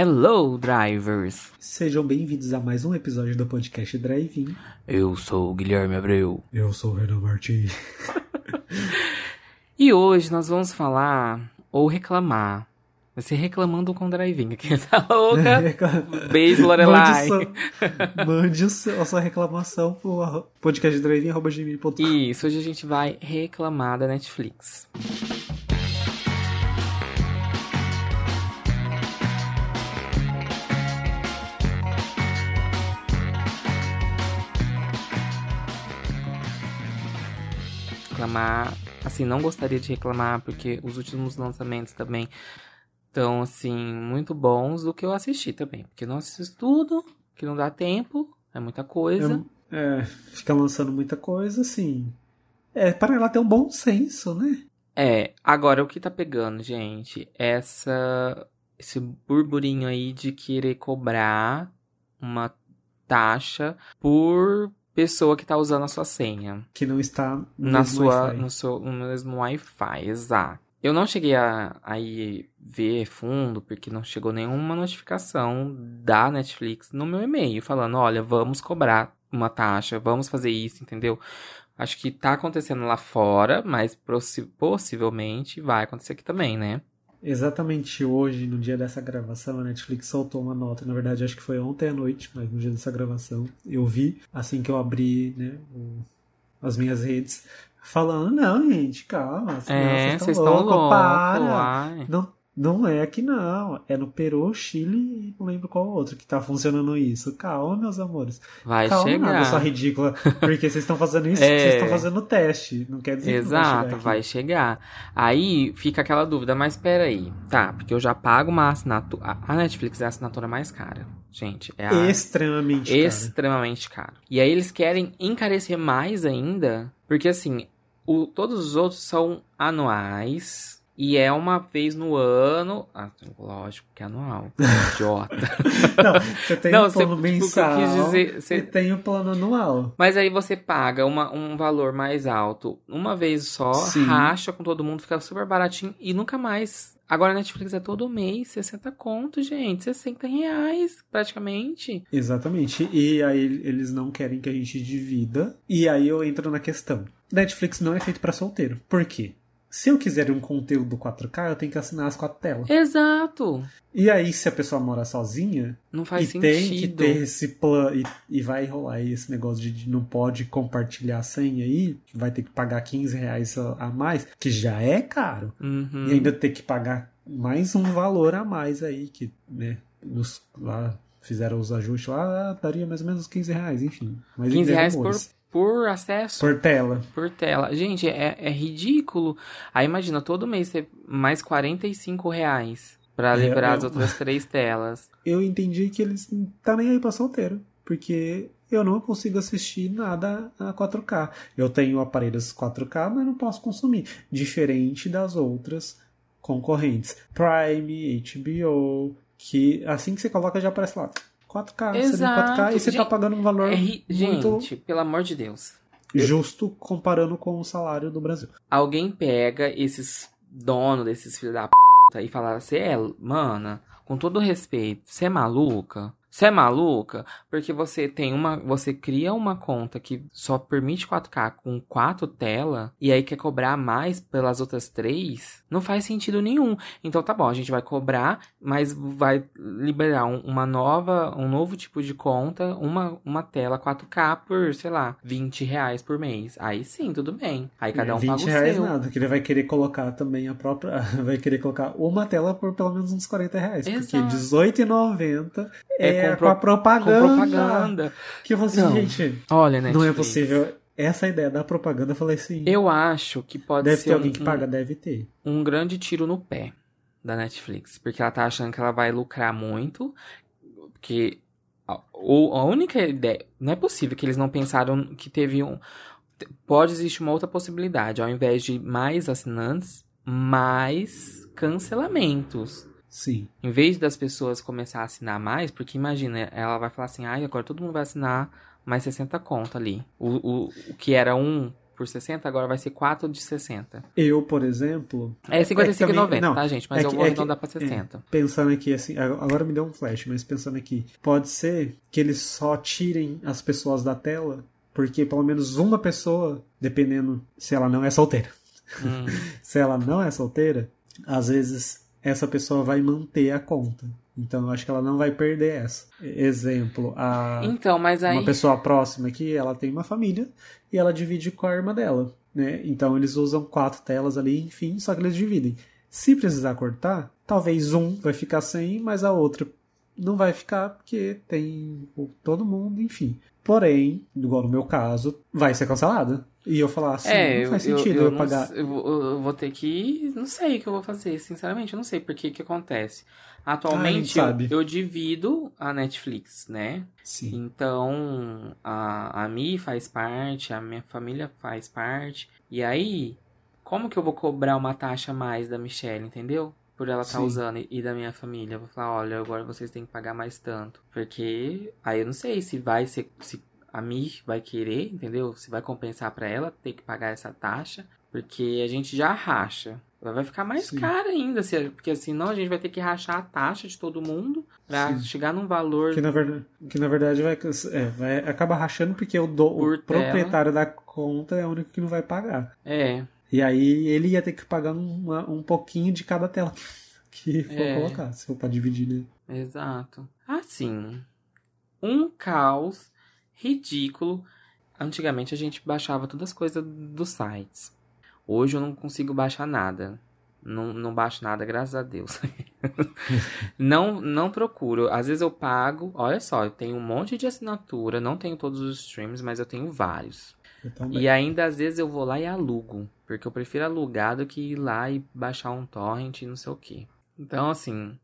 Hello, drivers! Sejam bem-vindos a mais um episódio do podcast Drive-In. Eu sou o Guilherme Abreu. Eu sou o Renan Martins. E hoje nós vamos falar ou reclamar. Vai ser reclamando com drive-in. Aqui tá louca? Beijo, Lorelai. Mande, a sua reclamação pro podcastdrive.com. Isso, hoje a gente vai reclamar da Netflix. Reclamar, assim, não gostaria de reclamar porque os últimos lançamentos também estão, assim, muito bons do que eu assisti também. Porque não assisto tudo, que não dá tempo, é muita coisa. É, é, fica lançando muita coisa, assim. É, para ela ter um bom senso, né? É, agora o que tá pegando, gente? Essa esse burburinho aí de querer cobrar uma taxa por pessoa que tá usando a sua senha. Que não está no na mesmo sua Wi-Fi. no seu no mesmo Wi-Fi, exato. Eu não cheguei a aí ver fundo porque não chegou nenhuma notificação da Netflix no meu e-mail falando, olha, vamos cobrar uma taxa, vamos fazer isso, entendeu? Acho que tá acontecendo lá fora, mas possi- possivelmente vai acontecer aqui também, né? Exatamente hoje, no dia dessa gravação, a Netflix soltou uma nota. Na verdade, acho que foi ontem à noite, mas no dia dessa gravação, eu vi, assim que eu abri né, o- as minhas redes, falando: não, gente, calma, É, vocês estão loucos, para. ai. Não, não é aqui não, é no Peru, Chile e não lembro qual outro que tá funcionando isso. Calma, meus amores. Vai Calma, chegar. nada, sua ridícula. Porque vocês estão fazendo isso, É. vocês estão fazendo teste. Não quer dizer que não vai chegar Exato, vai chegar. Aí fica aquela dúvida, mas peraí. Tá, porque eu já pago uma assinatura. A Netflix é a assinatura mais cara. Gente, é a Extremamente cara. extremamente caro. E aí eles querem encarecer mais ainda, porque assim, o- todos os outros são anuais. E é uma vez no ano. Ah, lógico que é anual. Idiota. Não, você tem Não, você- plano tipo, o que eu mensal quis dizer, você- e tem o plano anual. Mas aí você paga uma, um valor mais alto uma vez só, Sim. racha com todo mundo, fica super baratinho e nunca mais. Agora a Netflix é todo mês, 60 conto, gente. 60 reais, praticamente. Exatamente. E aí eles não querem que a gente divida. E aí eu entro na questão. Netflix não é feito pra solteiro. Por quê? Se eu quiser um conteúdo 4K, eu tenho que assinar as quatro telas. Exato. E aí, se a pessoa mora sozinha, Não faz e sentido. tem que ter esse plano e, e vai rolar aí esse negócio de, de não pode compartilhar a senha aí, vai ter que pagar 15 reais a, a mais, que já é caro. Uhum. E ainda ter que pagar mais um valor a mais aí, que, né, nos, lá fizeram os ajustes lá, ah, daria mais ou menos 15 reais, enfim. Mas 15 reais por. Por acesso. por tela. Por tela. Gente, é, é ridículo. Aí imagina, todo mês ter mais 45 reais pra É, liberar é as outras três telas. Eu entendi que eles não tá nem aí pra solteiro, porque eu não consigo assistir nada a 4K. Eu tenho aparelhos 4K, mas não posso consumir. Diferente das outras concorrentes. Prime, HBO, que assim que você coloca já aparece lá 4K, você vê Exato. 4K e você tá Gente, pagando um valor É ri... muito Gente, pelo amor de Deus. justo comparando com o salário do Brasil. Alguém pega esses donos desses filhos da p e fala, você é, mana, com todo respeito, você é maluca? Você é maluca? Porque você tem uma. Você cria uma conta que só permite 4K com quatro telas e aí quer cobrar mais pelas outras três? Não faz sentido nenhum. Então tá bom, a gente vai cobrar, mas vai liberar um- uma nova, um novo tipo de conta, uma, uma tela 4K por, sei lá, 20 reais por mês. Aí sim, tudo bem. Aí cada um 20 paga o reais seu. nada, que ele vai querer colocar também a própria. Vai querer colocar uma tela por pelo menos uns 40 reais. Porque Exato. R$18,90 é, É com com, pro- a propaganda. Com propaganda. Que você, Não. gente, Olha, né? não é possível. Essa ideia da propaganda, eu falei assim. Eu acho que pode deve ser ter alguém um, que paga, deve ter. um grande tiro no pé da Netflix. Porque ela tá achando que ela vai lucrar muito. Porque a, ou a única ideia. Não é possível que eles não pensaram que teve um. Pode existir uma outra possibilidade. Ao invés de mais assinantes, mais cancelamentos. Sim. Em vez das pessoas começar a assinar mais, porque imagina, ela vai falar assim, ai, agora todo mundo vai assinar mais 60 conto ali. O, o, o que era um por 60, agora vai ser 4 de 60. Eu, por exemplo. É 55,90, também- não, tá, gente? Mas é eu que- vou é que- arredondar pra 60. Pensando aqui, assim, agora me deu um flash, mas pensando aqui, pode ser que eles só tirem as pessoas da tela, porque pelo menos uma pessoa, dependendo se ela não é solteira, Hum. se ela não é solteira, às vezes essa pessoa vai manter a conta. Então eu acho que ela não vai perder essa. Exemplo, a Então, mas aí. uma pessoa próxima aqui, ela tem uma família e ela divide com a irmã dela, né? Então eles usam quatro telas ali, enfim, só que eles dividem. Se precisar cortar, talvez um vai ficar sem, mas a outra não vai ficar porque tem todo mundo, enfim. Porém, igual no meu caso, vai ser cancelada. E eu falar assim, É, não eu, faz eu, sentido eu, eu, não pagar. s- eu vou- eu ter que. Não sei o que eu vou fazer, sinceramente, eu não sei porque que acontece. Atualmente eu, sabe. eu divido a Netflix, né? Sim. Então a, a Mi faz parte, a minha família faz parte. E aí, como que eu vou cobrar uma taxa a mais da Michelle, entendeu? Por ela estar Sim. usando e- da minha família. Eu vou falar, olha, agora vocês têm que pagar mais tanto. Porque aí eu não sei se vai ser. Se a Mi vai querer, entendeu? Se vai compensar pra ela ter que pagar essa taxa. Porque a gente já racha. Vai ficar mais Sim. caro ainda. se- Porque senão a gente vai ter que rachar a taxa de todo mundo pra Sim. chegar num valor. Que na verdade, que na verdade vai, é, vai acabar rachando porque o, do, o proprietário da conta é o único que não vai pagar. É. E aí ele ia ter que pagar uma- um pouquinho de cada tela que for É. colocar, se for pra dividir, né? Exato. Assim, um caos ridículo. Antigamente a gente baixava todas as coisas dos sites. Hoje eu não consigo baixar nada. Não, não baixo nada, graças a Deus. não, não procuro. Às vezes eu pago. Olha só, eu tenho um monte de assinatura. Não tenho todos os streams, mas eu tenho vários. Eu. E ainda às vezes eu vou lá e alugo. Porque eu prefiro alugar do que ir lá e baixar um torrent e não sei o que. Então, assim.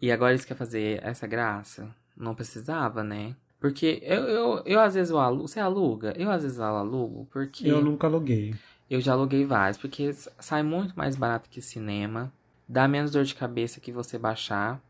E agora eles querem fazer essa graça? Não precisava, né? Porque eu, eu, eu às vezes eu alugo. Você aluga? Eu às vezes eu alugo porque Eu eu, nunca aluguei. já aluguei vários. Porque sai muito mais barato que cinema. Dá menos dor de cabeça que você baixar.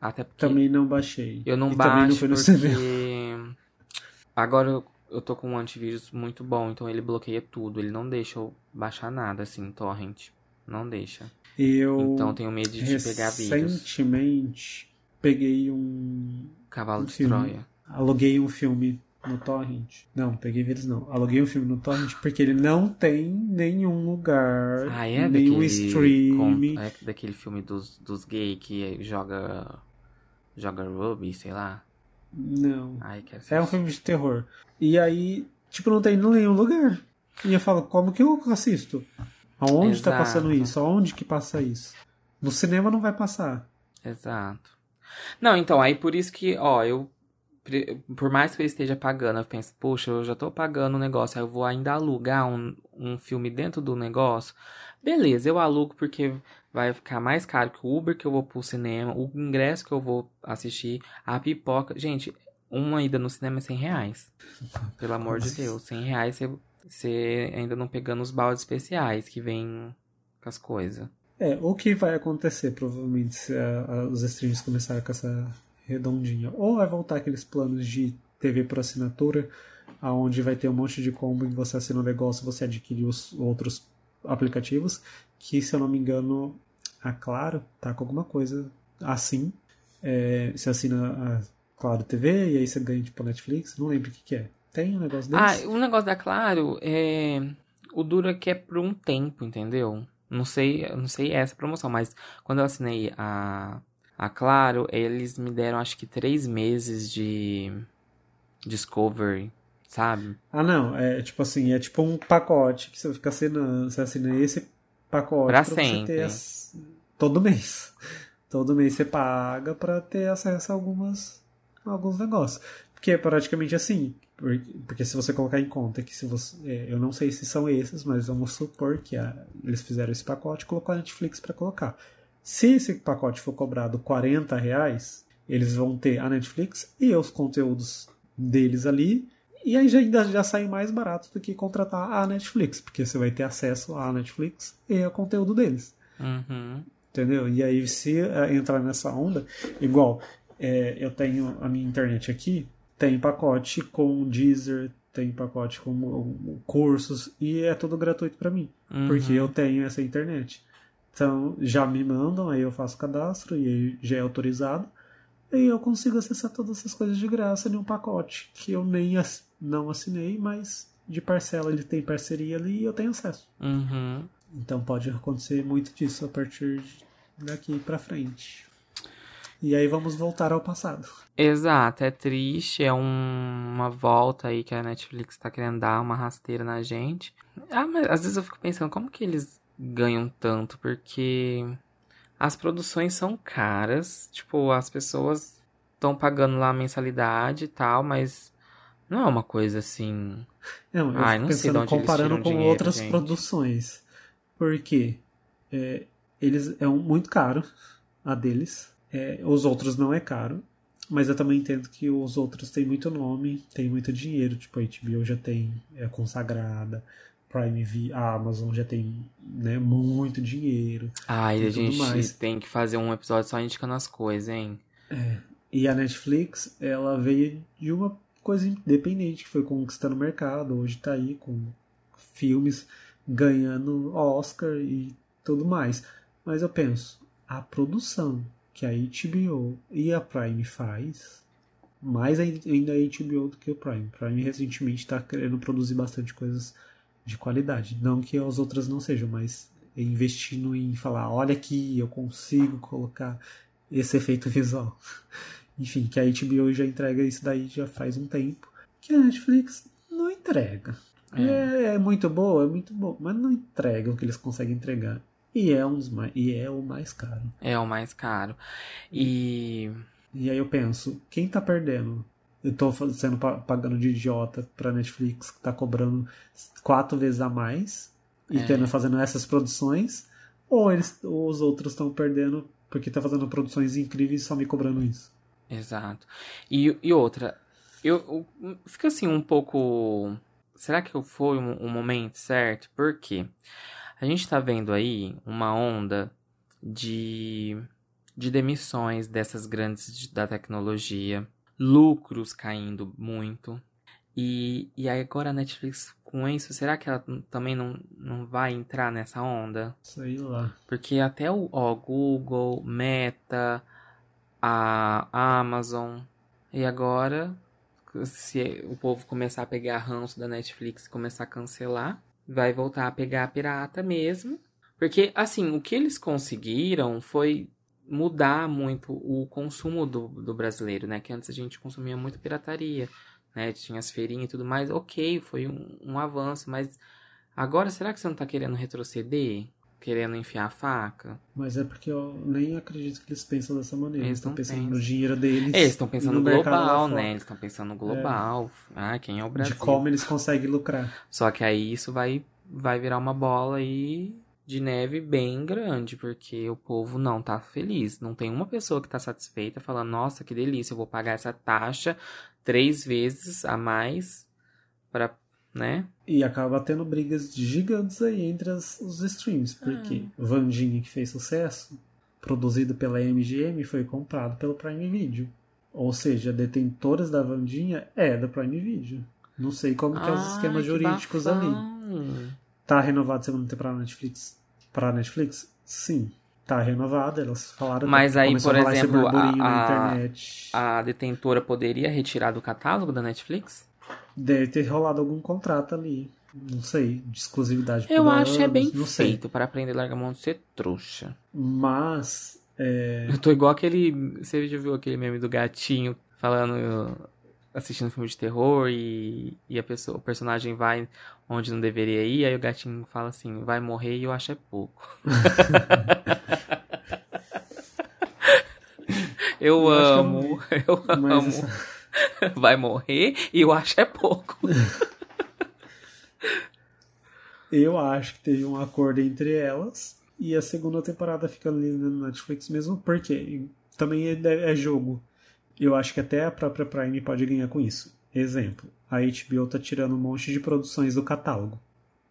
Até porque Também não baixei. eu não e também não baixo fui no porque cinema. agora eu, eu tô com um antivírus muito bom, então ele bloqueia tudo. Ele não deixa eu baixar nada assim, torrent. Não deixa. Eu Então tenho medo de pegar vírus. recentemente peguei um. Cavalo um de filme. Troia. Aluguei um filme no Torrent. Não, peguei vírus não. Aluguei um filme no Torrent porque ele não tem nenhum lugar, Ah, é nenhum daquele stream. com- é daquele filme dos, dos gay que joga joga rugby, sei lá. Não. Ai, É um filme de terror. E aí, tipo, não tem em nenhum lugar. E eu falo, como que eu assisto? Aonde tá Exato. passando isso? Aonde que passa isso? No cinema não vai passar. Exato. Não, então, aí por isso que, ó, eu. Por mais que eu esteja pagando, eu penso, poxa, eu já tô pagando o negócio, aí eu vou ainda alugar um, um filme dentro do negócio. Beleza, eu alugo porque vai ficar mais caro que o Uber que eu vou pro cinema, o ingresso que eu vou assistir, a pipoca. Gente, uma ida no cinema é 100 reais. Pelo amor de. Deus, 100 reais você, você ainda não pegando os baldes especiais que vem com as coisas. É, o que vai acontecer, provavelmente, se a- a- os streams começarem com essa redondinha? Ou vai voltar aqueles planos de TV por assinatura, aonde vai ter um monte de combo e você assina um negócio você adquire os outros aplicativos, que, se eu não me engano, a Claro tá com alguma coisa assim. É, você assina a Claro TV e aí você ganha, tipo, Netflix, não lembro o que que é. Tem um negócio desse? Ah, o negócio da Claro é. O duro é que é por um tempo, entendeu? Não sei, não sei essa promoção, mas quando eu assinei a, a Claro, eles me deram acho que três meses de Discovery, sabe? Ah, não. É tipo assim, é tipo um pacote que você fica assinando. Você assina esse pacote Pra você sempre. ter as- todo mês. Todo mês você paga pra ter acesso a algumas, a alguns negócios. Porque é praticamente assim. por- Porque se você colocar em conta que se você. é, eu não sei se são esses, mas vamos supor que a- eles fizeram esse pacote e colocou a Netflix pra colocar. Se esse pacote for cobrado 40 reais, eles vão ter a Netflix e os conteúdos deles ali. E aí já, ainda já sai mais barato do que contratar a Netflix, porque você vai ter acesso à Netflix e ao conteúdo deles. Uhum. Entendeu? E aí, se eh, entrar nessa onda, igual, eh, eu tenho a minha internet aqui, tem pacote com Deezer, tenho pacote com cursos e é tudo gratuito para mim, Uhum. porque eu tenho essa internet. Então já me mandam, aí eu faço cadastro e aí já é autorizado. E eu consigo acessar todas essas coisas de graça em um pacote que eu nem não assinei, mas de parcela ele tem parceria ali e eu tenho acesso. Uhum. Então pode acontecer muito disso a partir daqui pra frente. E aí vamos voltar ao passado. Exato, é triste, é um- uma volta aí que a Netflix tá querendo dar uma rasteira na gente. Ah, mas às vezes eu fico pensando, como que eles ganham tanto? Porque as produções são caras, tipo, as pessoas estão pagando lá a mensalidade e tal, mas não é uma coisa assim. Não, eu Ai, não sei de pensando onde eles comparando com dinheiro, outras gente. produções. Porque é, eles é um, muito caro a deles. É, os outros não é caro. Mas eu também entendo que os outros têm muito nome, tem muito dinheiro. Tipo, a HBO já tem é consagrada. Prime V, a Amazon já tem né, muito dinheiro. Ai, E a gente mais. tem que fazer um episódio só indicando as coisas, hein? E a Netflix, ela veio de uma coisa independente que foi conquistando o mercado. Hoje tá aí com filmes ganhando Oscar e tudo mais. Mas eu penso, a produção que a HBO e a Prime faz, mais ainda a HBO do que o Prime. Prime recentemente está querendo produzir bastante coisas de qualidade. Não que as outras não sejam, mas investindo em falar, olha aqui, eu consigo colocar esse efeito visual. Enfim, que a HBO já entrega isso daí já faz um tempo. Que a Netflix não entrega. É, é muito boa, é muito boa, mas não entrega o que eles conseguem entregar. E é, um dos mais, e é o mais caro. É o mais caro. E. E aí eu penso, quem tá perdendo? Eu tô sendo pa- pagando de idiota pra Netflix, que tá cobrando quatro vezes a mais e É. tendo fazendo essas produções, ou eles, ou os outros estão perdendo porque tá fazendo produções incríveis e só me cobrando isso. Exato. E, e outra, eu, eu fico assim um pouco. Será que foi um, um momento certo? Por quê? A gente tá vendo aí uma onda de, de demissões dessas grandes de- da tecnologia, lucros caindo muito. E, e aí agora a Netflix com isso, será que ela também não, não vai entrar nessa onda? Sei lá. Porque até o ó, Google, Meta, a Amazon, e agora, se o povo começar a pegar ranço da Netflix e começar a cancelar, vai voltar a pegar a pirata mesmo. Porque, assim, o que eles conseguiram foi mudar muito o consumo do, do brasileiro, né? Que antes a gente consumia muito pirataria, né? Tinha as feirinhas e tudo mais. Ok, foi um, um avanço, mas agora será que você não tá querendo retroceder? Querendo enfiar a faca? Mas é porque eu nem acredito que eles pensam dessa maneira. Eles estão pensando pensam. no dinheiro deles. Eles estão pensando no global, né? Eles estão pensando no global. Ah, quem é o Brasil? De como eles conseguem lucrar. Só que aí isso vai, vai virar uma bola aí de neve bem grande, porque o povo não tá feliz. Não tem uma pessoa que tá satisfeita falando, nossa, que delícia, eu vou pagar essa taxa três vezes a mais para, né? E acaba tendo brigas gigantes aí entre as- os streams. Porque Vandinha, que fez sucesso, produzido pela MGM, foi comprado pelo Prime Video. Ou seja, detentores da Vandinha é da Prime Video. Não sei como que é os esquemas que jurídicos ali. bafão. Tá renovado segunda temporada na Netflix? Pra Netflix? Sim. Tá renovado, elas falaram. Mas aí, por exemplo, a- a- internet. A detentora poderia retirar do catálogo da Netflix? Deve ter rolado algum contrato ali. Não sei, de exclusividade por Eu acho é anos, bem feito para aprender a largar a mão de ser trouxa. Mas é, Eu tô igual aquele. Você já viu aquele meme do gatinho falando. assistindo filme de terror e, e a pessoa, o personagem vai onde não deveria ir, aí o gatinho fala assim, vai morrer e eu acho é pouco. eu, Eu que amo, eu mas amo. essa- Vai morrer e eu acho é pouco. eu acho que teve um acordo entre elas e a segunda temporada fica ali na Netflix mesmo, porque também é, é jogo. Eu acho que até a própria Prime pode ganhar com isso. Exemplo, a HBO tá tirando um monte de produções do catálogo.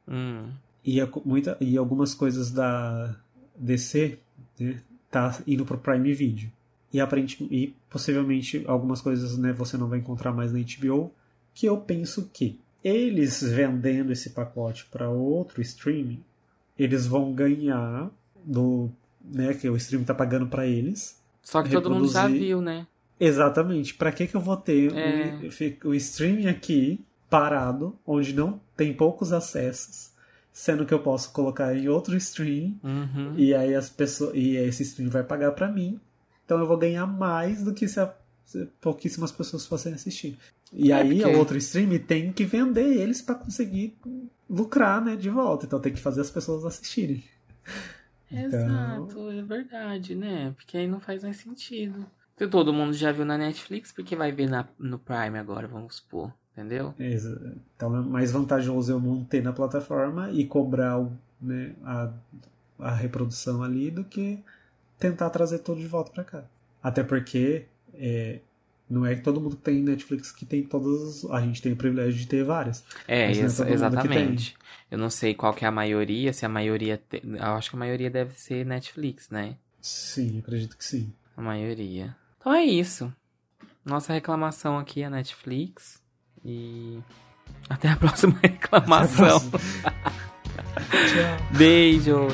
Hum, E, a- muita, e algumas coisas da DC né, tá indo pro Prime Video. E, aparente, e possivelmente algumas coisas né, você não vai encontrar mais na HBO. Que eu penso que eles vendendo esse pacote para outro streaming, eles vão ganhar do, né, que o streaming tá pagando para eles. Só que todo mundo já reproduzir- viu, né? Exatamente. Para que que eu vou ter É. o, o streaming aqui parado, onde não tem poucos acessos, sendo que eu posso colocar em outro stream Uhum. e aí as pessoas e esse stream vai pagar para mim. Então eu vou ganhar mais do que se, a- se pouquíssimas pessoas fossem assistir. E É, aí porque- o outro stream tem que vender eles para conseguir lucrar, né, de volta. Então tem que fazer as pessoas assistirem. Então- Exato, é verdade, né? Porque aí não faz mais sentido. Se todo mundo já viu na Netflix, por que vai ver na, no Prime agora, vamos supor? Entendeu? Então é mais vantajoso eu manter na plataforma e cobrar né, a, a reprodução ali do que tentar trazer tudo de volta para cá. Até porque é, não é que todo mundo tem Netflix que tem todas. as- A gente tem o privilégio de ter várias. É, não é exatamente. Eu não sei qual que é a maioria, se a maioria. te- Eu acho que a maioria deve ser Netflix, né? Sim, acredito que sim. A maioria. Então é isso. Nossa reclamação aqui é Netflix. E. Até a próxima reclamação. Tchau. Beijos!